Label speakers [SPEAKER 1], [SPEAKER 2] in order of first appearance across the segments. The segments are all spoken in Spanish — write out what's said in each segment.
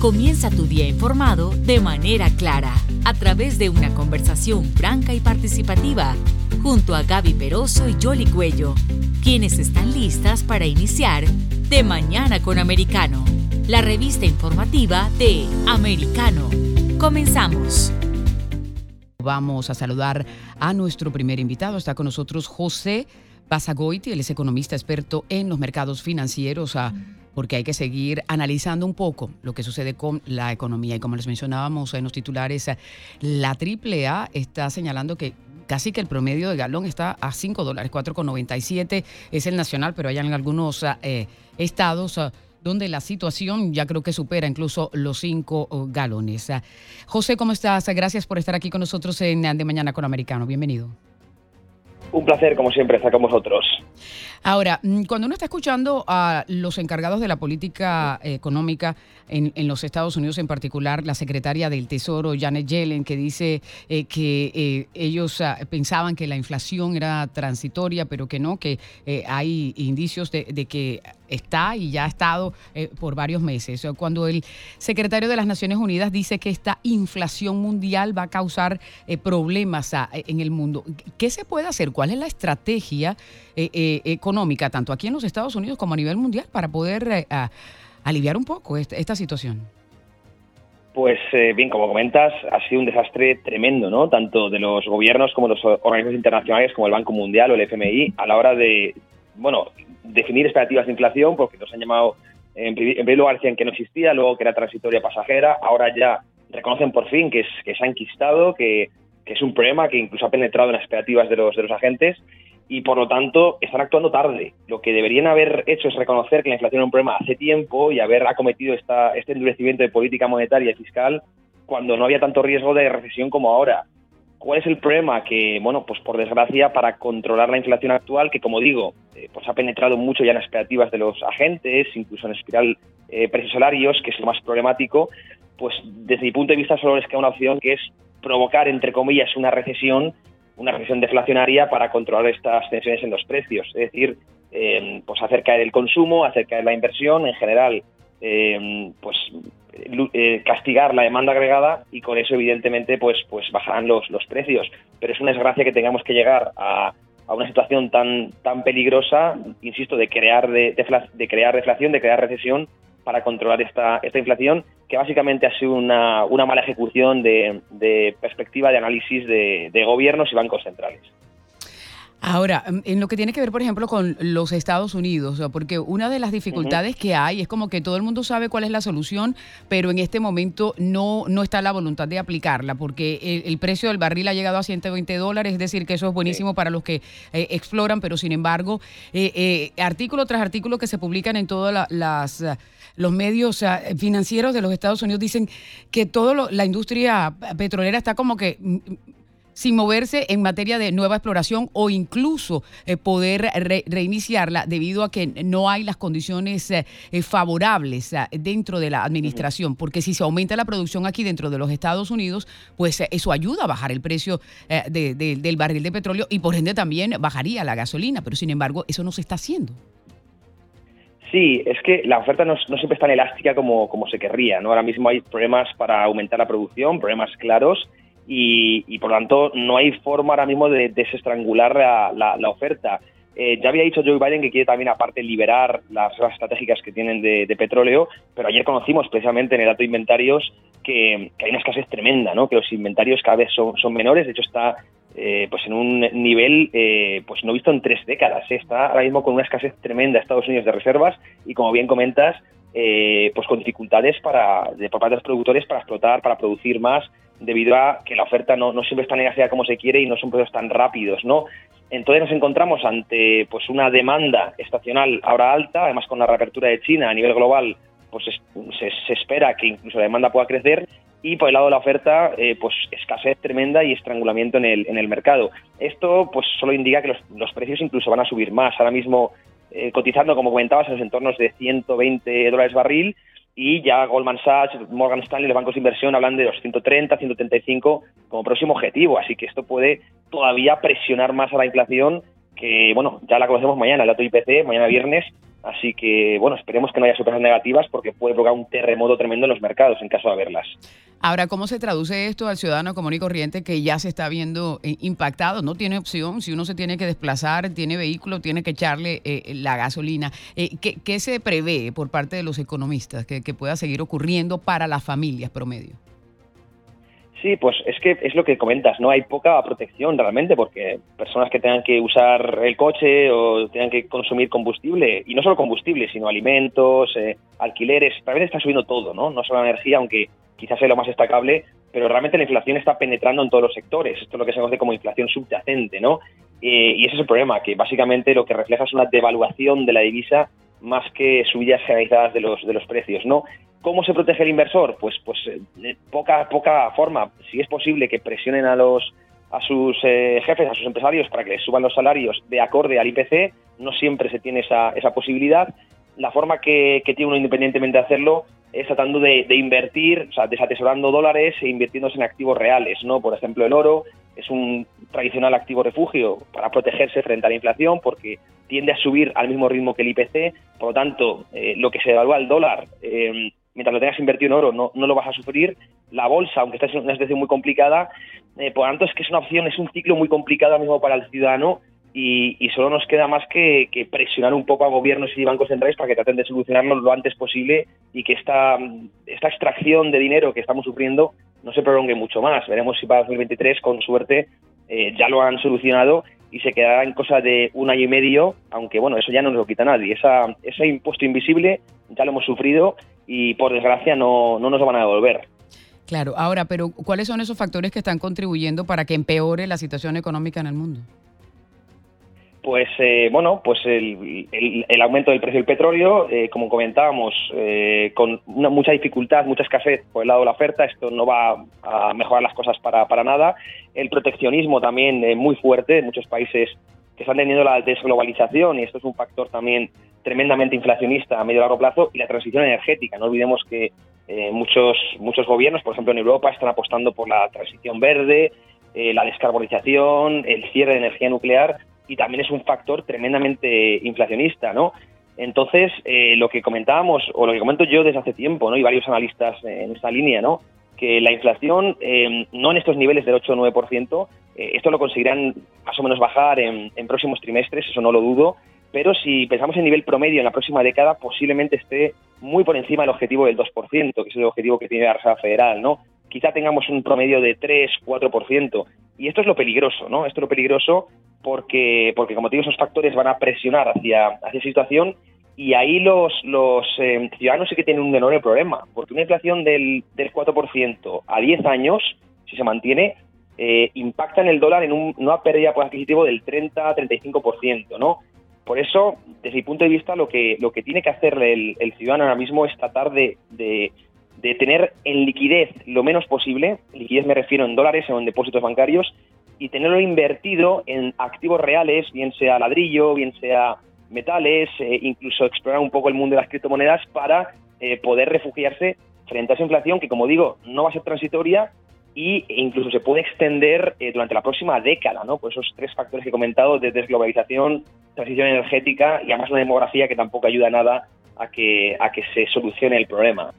[SPEAKER 1] Comienza tu día informado de manera clara, a través de una conversación franca y participativa, junto a Gaby Peroso y Jolly Cuello, quienes están listas para iniciar De Mañana con Americano, la revista informativa de Americano. Comenzamos.
[SPEAKER 2] Vamos a saludar a nuestro primer invitado. Está con nosotros José Basagoiti, él es economista experto en los mercados financieros. A porque hay que seguir analizando un poco lo que sucede con la economía. Y como les mencionábamos en los titulares, la AAA está señalando que casi que el promedio de galón está a 5 dólares, 4,97 es el nacional, pero hay en algunos eh, estados ah, donde la situación ya creo que supera incluso los 5 oh, galones. José, ¿cómo estás? Gracias por estar aquí con nosotros en De Mañana con Americano. Bienvenido.
[SPEAKER 3] Un placer, como siempre, estar con vosotros.
[SPEAKER 2] Ahora, mm, cuando uno está escuchando a los encargados de la política económica en, los Estados Unidos, en particular la secretaria del Tesoro, Janet Yellen, que dice eh, que eh, ellos ah, pensaban que la inflación era transitoria, pero que no, que eh, hay indicios de, que está y ya ha estado por varios meses. Cuando el secretario de las Naciones Unidas dice que esta inflación mundial va a causar problemas ah, en el mundo, ¿qué se puede hacer? ¿Cuál es la estrategia económica, tanto aquí en los Estados Unidos como a nivel mundial, para poder aliviar un poco esta, situación?
[SPEAKER 3] Pues eh, bien, como comentas, ha sido un desastre tremendo, ¿no? Tanto de los gobiernos como de los organismos internacionales como el Banco Mundial o el FMI a la hora de, bueno, definir expectativas de inflación, porque nos han llamado, en, primer lugar decían que no existía, luego que era transitoria pasajera, ahora ya reconocen por fin que, es, que se ha enquistado, que, que es un problema que incluso ha penetrado en las expectativas de los, de los agentes y por lo tanto están actuando tarde. Lo que deberían haber hecho es reconocer que la inflación era un problema hace tiempo y haber acometido esta, este endurecimiento de política monetaria y fiscal cuando no había tanto riesgo de recesión como ahora. ¿Cuál es el problema? Que, bueno, pues por desgracia, para controlar la inflación actual, que como digo, eh, pues ha penetrado mucho ya en las expectativas de los agentes, incluso en espiral eh, precios salarios, que es lo más problemático, pues desde mi punto de vista solo les queda una opción que es provocar, entre comillas, una recesión una recesión deflacionaria para controlar estas tensiones en los precios, es decir, eh, pues hacer caer el consumo, hacer caer la inversión, en general, eh, pues eh, castigar la demanda agregada y con eso evidentemente pues pues bajarán los, los precios. Pero es una desgracia que tengamos que llegar a, a una situación tan tan peligrosa, insisto, de crear de, de crear deflación, de crear recesión para controlar esta, esta inflación, que básicamente ha sido una, una mala ejecución de, perspectiva de análisis de, gobiernos y bancos centrales.
[SPEAKER 2] Ahora, en lo que tiene que ver, por ejemplo, con los Estados Unidos, porque una de las dificultades que hay es como que todo el mundo sabe cuál es la solución, pero en este momento no, no está la voluntad de aplicarla, porque el, precio del barril ha llegado a 120 dólares, es decir, que eso es buenísimo para los que eh, exploran, pero sin embargo, eh, eh, artículo tras artículo que se publican en todas las los medios financieros de los Estados Unidos dicen que toda la industria petrolera está como que mm, sin moverse en materia de nueva exploración o incluso eh, poder reiniciarla debido a que no hay las condiciones eh, eh, favorables dentro de la administración. Porque si se aumenta la producción aquí dentro de los Estados Unidos, pues eso ayuda a bajar el precio del barril de petróleo y por ende también bajaría la gasolina. Pero sin embargo, eso no se está haciendo.
[SPEAKER 3] Sí, es que la oferta no, siempre es tan elástica como, como se querría. ¿no? Ahora mismo hay problemas para aumentar la producción, problemas claros, y, por lo tanto no hay forma ahora mismo de desestrangular la, la, oferta. Eh, ya había dicho Joe Biden que quiere también aparte liberar las reservas estratégicas que tienen de, petróleo, pero ayer conocimos precisamente en el dato de inventarios que, hay una escasez tremenda, ¿no? que los inventarios cada vez son, son menores, de hecho está eh, pues en un nivel eh, pues no visto en tres décadas. Está ahora mismo con una escasez tremenda Estados Unidos de reservas y como bien comentas, pues con dificultades para, de, por parte de los productores para explotar, para producir más, debido a que la oferta no, siempre está negociada como se quiere y no son procesos tan rápidos, ¿no? Entonces nos encontramos ante pues una demanda estacional ahora alta, además con la reapertura de China a nivel global, pues se, espera que incluso la demanda pueda crecer y por el lado de la oferta, eh, pues escasez tremenda y estrangulamiento en el, mercado. Esto pues solo indica que los, los precios incluso van a subir más. Ahora mismo eh, cotizando, como comentabas, en los entornos de 120 dólares barril y ya Goldman Sachs, Morgan Stanley, los bancos de inversión hablan de los 130, 135 como próximo objetivo, así que esto puede todavía presionar más a la inflación que, bueno, ya la conocemos mañana, el dato IPC, mañana viernes, Así que, bueno, esperemos que no haya sorpresas negativas porque puede provocar un terremoto tremendo en los mercados en caso de haberlas.
[SPEAKER 2] Ahora, ¿cómo se traduce esto al ciudadano común y corriente que ya se está viendo eh, impactado? No tiene opción, si uno se tiene que desplazar, tiene vehículo, tiene que echarle eh, la gasolina. Eh, ¿qué, se prevé por parte de los economistas que pueda seguir ocurriendo para las familias promedio?
[SPEAKER 3] Sí, pues es que es lo que comentas, ¿no? Hay poca protección realmente porque personas que tengan que usar el coche o tengan que consumir combustible, y no solo combustible, sino alimentos, eh, alquileres, también está subiendo todo, ¿no? No solo la energía, aunque quizás sea lo más destacable, pero realmente la inflación está penetrando en todos los sectores. Esto es lo que se conoce como inflación subyacente, ¿no? Eh, y ese es el problema, que básicamente lo que refleja es una devaluación de la divisa más que subidas generalizadas de los, de los precios, ¿no? ¿Cómo se protege el inversor? Pues, pues eh, poca, poca forma. Si es posible que presionen a los a sus eh, jefes, a sus empresarios para que les suban los salarios de acorde al IPC, no siempre se tiene esa, esa posibilidad. La forma que, que tiene uno independientemente de hacerlo es tratando de, de, invertir, o sea, desatesorando dólares e invirtiéndose en activos reales, ¿no? Por ejemplo, el oro es un tradicional activo refugio para protegerse frente a la inflación porque tiende a subir al mismo ritmo que el IPC, por lo tanto, eh, lo que se devalúa el dólar eh, mientras lo tengas invertido en oro no, lo vas a sufrir. La bolsa, aunque está en una situación muy complicada, eh, por tanto es que es una opción, es un ciclo muy complicado mismo para el ciudadano y, solo nos queda más que, presionar un poco a gobiernos y bancos centrales para que traten de solucionarlo lo antes posible y que esta, esta extracción de dinero que estamos sufriendo no se prolongue mucho más. Veremos si para 2023, con suerte, eh, ya lo han solucionado y se quedará en cosa de un año y medio, aunque bueno, eso ya no nos lo quita nadie. Esa, ese impuesto invisible ya lo hemos sufrido y por desgracia no, no nos lo van a devolver.
[SPEAKER 2] Claro, ahora, pero ¿cuáles son esos factores que están contribuyendo para que empeore la situación económica en el mundo?
[SPEAKER 3] Pues eh, bueno, pues el, el, aumento del precio del petróleo, eh, como comentábamos, eh, con una, mucha dificultad, mucha escasez por el lado de la oferta, esto no va a mejorar las cosas para, para nada. El proteccionismo también muy fuerte muchos países que están teniendo la desglobalización y esto es un factor también tremendamente inflacionista a medio y largo plazo y la transición energética. No olvidemos que muchos, muchos gobiernos, por ejemplo en Europa, están apostando por la transición verde, la descarbonización, el cierre de energía nuclear y también es un factor tremendamente inflacionista, ¿no? Entonces, eh, lo que comentábamos, o lo que comento yo desde hace tiempo, ¿no? Y varios analistas en esta línea, ¿no? Que la inflación, eh, no en estos niveles del 8 o 9%, eh, esto lo conseguirán más o menos bajar en, próximos trimestres, eso no lo dudo, pero si pensamos en nivel promedio en la próxima década, posiblemente esté muy por encima del objetivo del 2%, que es el objetivo que tiene la Reserva Federal, ¿no? Quizá tengamos un promedio de 3, 4%. Y esto es lo peligroso, ¿no? Esto es lo peligroso porque, porque como te digo, esos factores van a presionar hacia, hacia esa situación y ahí los, los eh, ciudadanos sí que tienen un enorme problema, porque una inflación del, del 4% a 10 años, si se mantiene, eh, impacta en el dólar en un, una pérdida por adquisitivo del 30-35%, ¿no? Por eso, desde mi punto de vista, lo que, lo que tiene que hacer el, el ciudadano ahora mismo es tratar de, tener en liquidez lo menos posible, liquidez me refiero en dólares o en depósitos bancarios, y tenerlo invertido en activos reales, bien sea ladrillo, bien sea metales, eh, incluso explorar un poco el mundo de las criptomonedas para eh, poder refugiarse frente a esa inflación que, como digo, no va a ser transitoria y, incluso se puede extender eh, durante la próxima década, ¿no? Por esos tres factores que he comentado de desglobalización, transición energética y además una demografía que tampoco ayuda nada a que, a que se solucione el problema.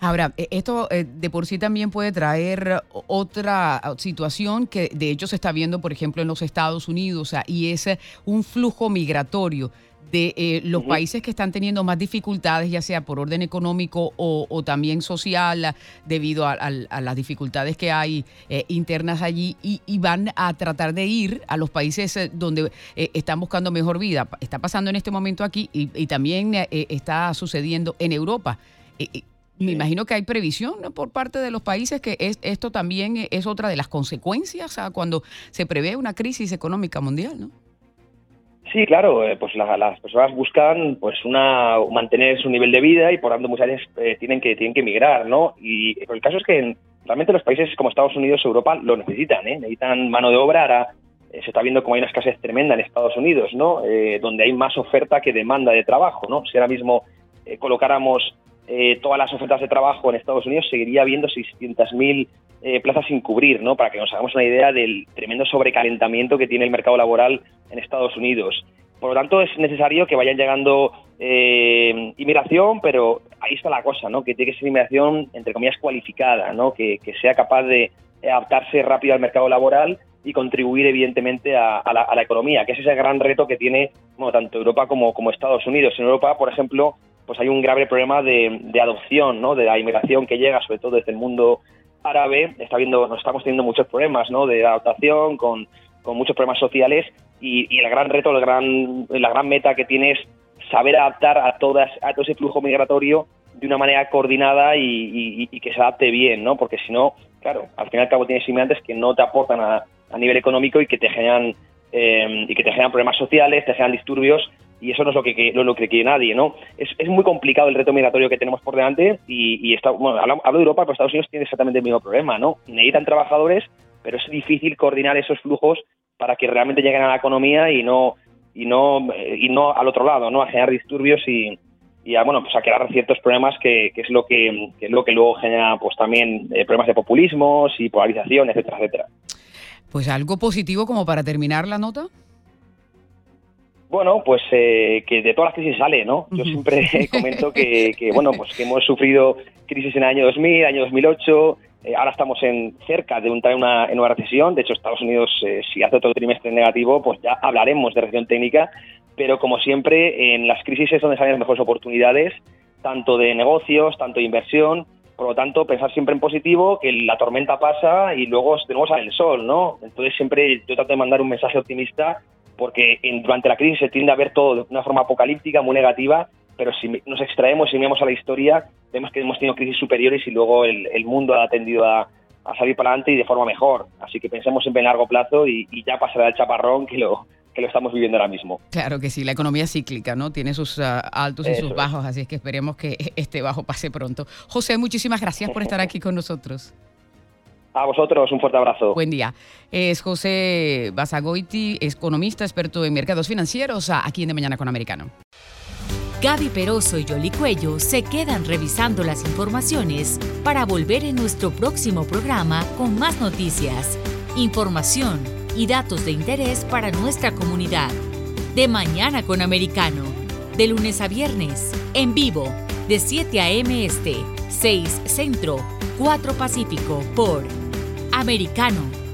[SPEAKER 2] Ahora, e, esto eh, de por sí también puede traer otra situación que de hecho se está viendo, por ejemplo, en los Estados Unidos, y es un flujo migratorio de eh, los países que están teniendo más dificultades, ya sea por orden económico o, también social, debido a, las dificultades que hay eh, internas allí, y, van a tratar de ir a los países donde están buscando mejor vida. Está pasando en este momento aquí y, y también está sucediendo en Europa. Me imagino que hay previsión por parte de los países que esto también es otra de las consecuencias cuando se prevé una crisis económica mundial, ¿no?
[SPEAKER 3] Sí, claro, eh, pues las personas buscan pues una mantener su nivel de vida y por tanto muchas veces eh, tienen que tienen que emigrar, ¿no? Y el caso es que realmente los países como Estados Unidos, Europa lo necesitan, ¿eh? necesitan mano de obra. Ahora se está viendo como hay una escasez tremenda en Estados Unidos, ¿no? donde hay más oferta que demanda de trabajo, ¿no? Si ahora mismo colocáramos eh, todas las ofertas de trabajo en Estados Unidos, seguiría habiendo 600.000 eh, plazas sin cubrir, ¿no? Para que nos hagamos una idea del tremendo sobrecalentamiento que tiene el mercado laboral en Estados Unidos. Por lo tanto, es necesario que vayan llegando eh, inmigración, pero ahí está la cosa, ¿no? Que tiene que ser inmigración, entre comillas, cualificada, ¿no? Que, sea capaz de adaptarse rápido al mercado laboral y contribuir, evidentemente, a, la, economía, que es ese gran reto que tiene tanto Europa como, como Estados Unidos. En Europa, por ejemplo, pues hay un grave problema de, adopción, ¿no? De la inmigración que llega, sobre todo desde el mundo árabe. Está viendo, nos estamos teniendo muchos problemas, ¿no? De adaptación, con, muchos problemas sociales y, el gran reto, el gran, la gran meta que tiene es saber adaptar a, todas, a todo ese flujo migratorio de una manera coordinada y, que se adapte bien, ¿no? Porque si no, claro, al fin y al cabo tienes inmigrantes que no te aportan a, nivel económico y que te generan eh, y que te generan problemas sociales, te generan disturbios y eso no es lo que, lo que quiere nadie, ¿no? Es, es, muy complicado el reto migratorio que tenemos por delante y, está, bueno, hablo, de Europa, pero Estados Unidos tiene exactamente el mismo problema, ¿no? Necesitan trabajadores, pero es difícil coordinar esos flujos para que realmente lleguen a la economía y no y no y no al otro lado, ¿no? A generar disturbios y, y a, bueno, pues a crear ciertos problemas que, es lo que, es lo que luego genera pues también eh, problemas de populismos y polarización, etcétera, etcétera.
[SPEAKER 2] Pues algo positivo como para terminar la nota.
[SPEAKER 3] Bueno, pues eh, que de todas las crisis sale, ¿no? Yo siempre comento que, que, bueno, pues que hemos sufrido crisis en el año 2000, año 2008, eh, ahora estamos en cerca de entrar en una, en una recesión. De hecho, Estados Unidos, eh, si hace otro trimestre negativo, pues ya hablaremos de recesión técnica. Pero como siempre, en las crisis es donde salen las mejores oportunidades, tanto de negocios, tanto de inversión. Por lo tanto, pensar siempre en positivo, que la tormenta pasa y luego de nuevo sale el sol, ¿no? Entonces siempre yo trato de mandar un mensaje optimista porque durante la crisis se tiende a ver todo de una forma apocalíptica, muy negativa, pero si nos extraemos y miramos a la historia, vemos que hemos tenido crisis superiores y luego el, mundo ha tendido a, salir para adelante y de forma mejor. Así que pensemos siempre en largo plazo y, ya pasará el chaparrón que lo, que lo estamos viviendo ahora mismo.
[SPEAKER 2] Claro que sí, la economía es cíclica, ¿no? Tiene sus ah, altos y sus bajos, así es que esperemos que este bajo pase pronto. José, muchísimas gracias por estar aquí con nosotros.
[SPEAKER 3] A vosotros, un fuerte abrazo.
[SPEAKER 2] Buen día. Es José Basagoiti, economista, experto en mercados financieros, aquí en De Mañana con Americano.
[SPEAKER 1] Gaby Peroso y Yoli Cuello se quedan revisando las informaciones para volver en nuestro próximo programa con más noticias, información y datos de interés para nuestra comunidad. De mañana con Americano, de lunes a viernes, en vivo, de 7 a.m. Este, 6 Centro, 4 Pacífico, por Americano